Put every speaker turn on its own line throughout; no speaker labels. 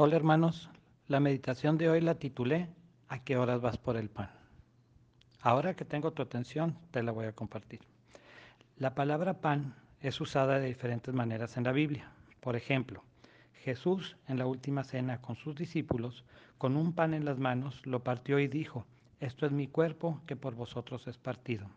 Hola hermanos, la meditación de hoy la titulé ¿A qué horas vas por el pan? Ahora que tengo tu atención, te la voy a compartir. La palabra pan es usada de diferentes maneras en la Biblia. Por ejemplo, Jesús en la última cena con sus discípulos, con un pan en las manos, lo partió y dijo, esto es mi cuerpo que por vosotros es partido.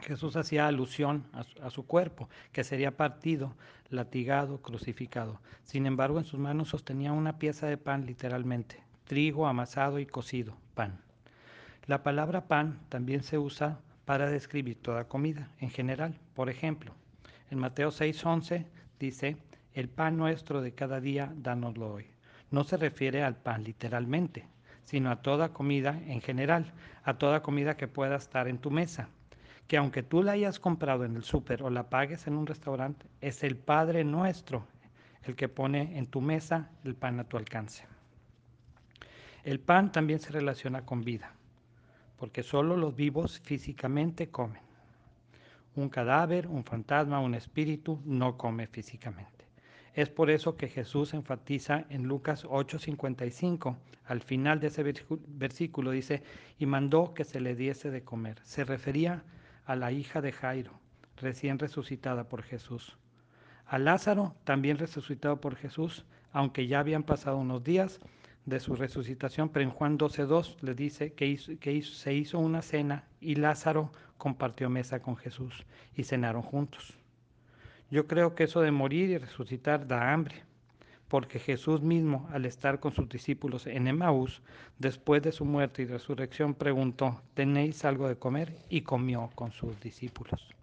Jesús hacía alusión a su, cuerpo, que sería partido, latigado, crucificado. Sin embargo, en sus manos sostenía una pieza de pan literalmente, trigo amasado y cocido, pan. La palabra pan también se usa para describir toda comida en general. Por ejemplo, en Mateo 6:11 dice, el pan nuestro de cada día, dánoslo hoy. No se refiere al pan literalmente, sino a toda comida en general, a toda comida que pueda estar en tu mesa que aunque tú la hayas comprado en el súper o la pagues en un restaurante, es el Padre nuestro el que pone en tu mesa el pan a tu alcance. El pan también se relaciona con vida, porque solo los vivos físicamente comen. Un cadáver, un fantasma, un espíritu no come físicamente. Es por eso que Jesús enfatiza en Lucas 8:55, al final de ese versículo dice, y mandó que se le diese de comer. Se refería a a la hija de Jairo, recién resucitada por Jesús. A Lázaro, también resucitado por Jesús, aunque ya habían pasado unos días de su resucitación, pero en Juan 12.2 le dice que, se hizo una cena y Lázaro compartió mesa con Jesús y cenaron juntos. Yo creo que eso de morir y resucitar da hambre porque Jesús mismo, al estar con sus discípulos en Emaús, después de su muerte y resurrección, preguntó, ¿tenéis algo de comer? Y comió con sus discípulos,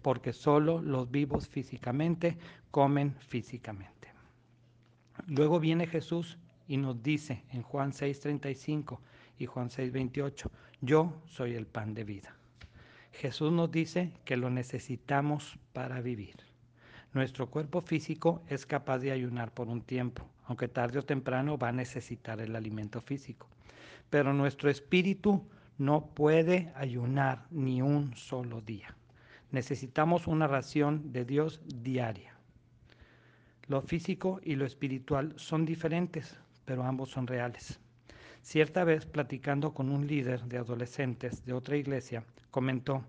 porque solo los vivos físicamente comen físicamente. Luego viene Jesús y nos dice en Juan 6:35 y Juan 6:28, yo soy el pan de vida. Jesús nos dice que lo necesitamos para vivir. Nuestro cuerpo físico es capaz de ayunar por un tiempo, aunque tarde o temprano va a necesitar el alimento físico. Pero nuestro espíritu no puede ayunar ni un solo día. Necesitamos una ración de Dios diaria. Lo físico y lo espiritual son diferentes, pero ambos son reales. Cierta vez, platicando con un líder de adolescentes de otra iglesia, comentó,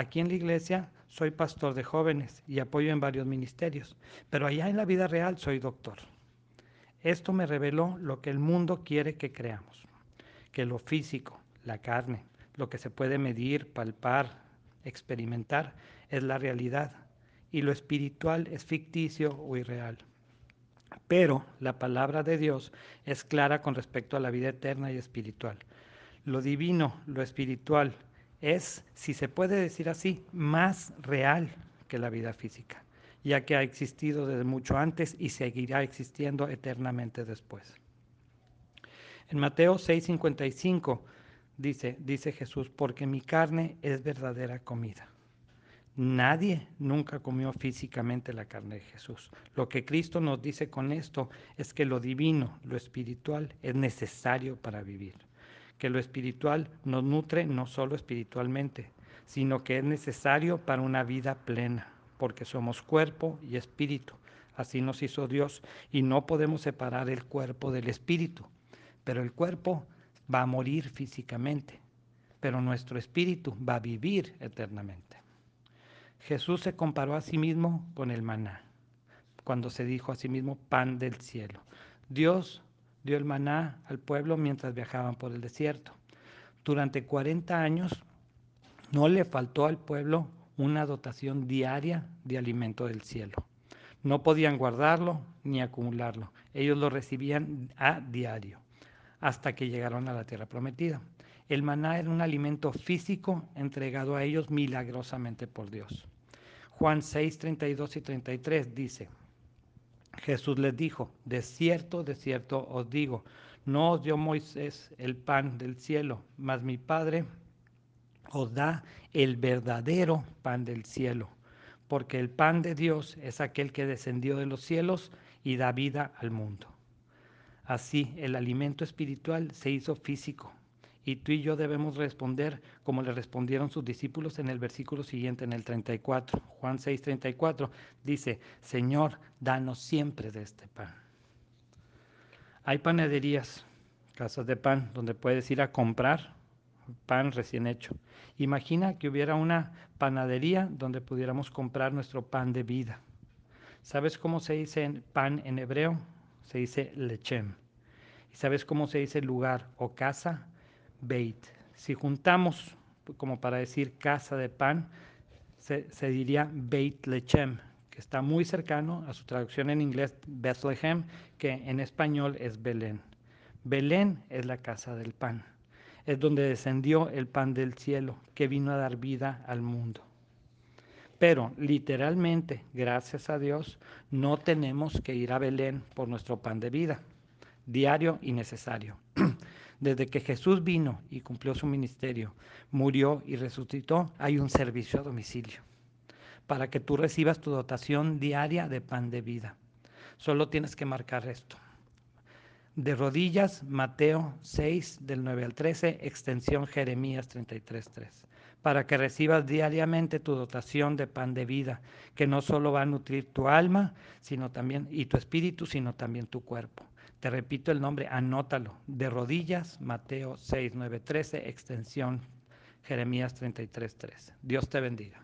aquí en la iglesia soy pastor de jóvenes y apoyo en varios ministerios, pero allá en la vida real soy doctor. Esto me reveló lo que el mundo quiere que creamos, que lo físico, la carne, lo que se puede medir, palpar, experimentar, es la realidad y lo espiritual es ficticio o irreal. Pero la palabra de Dios es clara con respecto a la vida eterna y espiritual. Lo divino, lo espiritual, es, si se puede decir así, más real que la vida física, ya que ha existido desde mucho antes y seguirá existiendo eternamente después. En Mateo 6:55 dice, dice Jesús, porque mi carne es verdadera comida. Nadie nunca comió físicamente la carne de Jesús. Lo que Cristo nos dice con esto es que lo divino, lo espiritual, es necesario para vivir que lo espiritual nos nutre no solo espiritualmente, sino que es necesario para una vida plena, porque somos cuerpo y espíritu. Así nos hizo Dios y no podemos separar el cuerpo del espíritu. Pero el cuerpo va a morir físicamente, pero nuestro espíritu va a vivir eternamente. Jesús se comparó a sí mismo con el maná, cuando se dijo a sí mismo pan del cielo. Dios dio el maná al pueblo mientras viajaban por el desierto. Durante 40 años no le faltó al pueblo una dotación diaria de alimento del cielo. No podían guardarlo ni acumularlo. Ellos lo recibían a diario hasta que llegaron a la tierra prometida. El maná era un alimento físico entregado a ellos milagrosamente por Dios. Juan 6, 32 y 33 dice, Jesús les dijo, de cierto, de cierto os digo, no os dio Moisés el pan del cielo, mas mi Padre os da el verdadero pan del cielo, porque el pan de Dios es aquel que descendió de los cielos y da vida al mundo. Así, el alimento espiritual se hizo físico, y tú y yo debemos responder como le respondieron sus discípulos en el versículo siguiente, en el 34. Juan 6, 34 dice, Señor, danos siempre de este pan. Hay panaderías, casas de pan, donde puedes ir a comprar pan recién hecho. Imagina que hubiera una panadería donde pudiéramos comprar nuestro pan de vida. ¿Sabes cómo se dice pan en hebreo? Se dice lechem. ¿Y sabes cómo se dice lugar o casa? Beit. Si juntamos, como para decir casa de pan, se, diría Beit Lechem, que está muy cercano a su traducción en inglés Bethlehem, que en español es Belén. Belén es la casa del pan, es donde descendió el pan del cielo, que vino a dar vida al mundo. Pero literalmente, gracias a Dios, no tenemos que ir a Belén por nuestro pan de vida, diario y necesario. Desde que Jesús vino y cumplió su ministerio, murió y resucitó, hay un servicio a domicilio para que tú recibas tu dotación diaria de pan de vida. Solo tienes que marcar esto. De rodillas, Mateo 6, del 9 al 13, extensión Jeremías 33.3 para que recibas diariamente tu dotación de pan de vida, que no solo va a nutrir tu alma, sino también y tu espíritu, sino también tu cuerpo. Te repito el nombre, anótalo. De rodillas, Mateo 6, 9, 13, extensión Jeremías 33, 3. Dios te bendiga.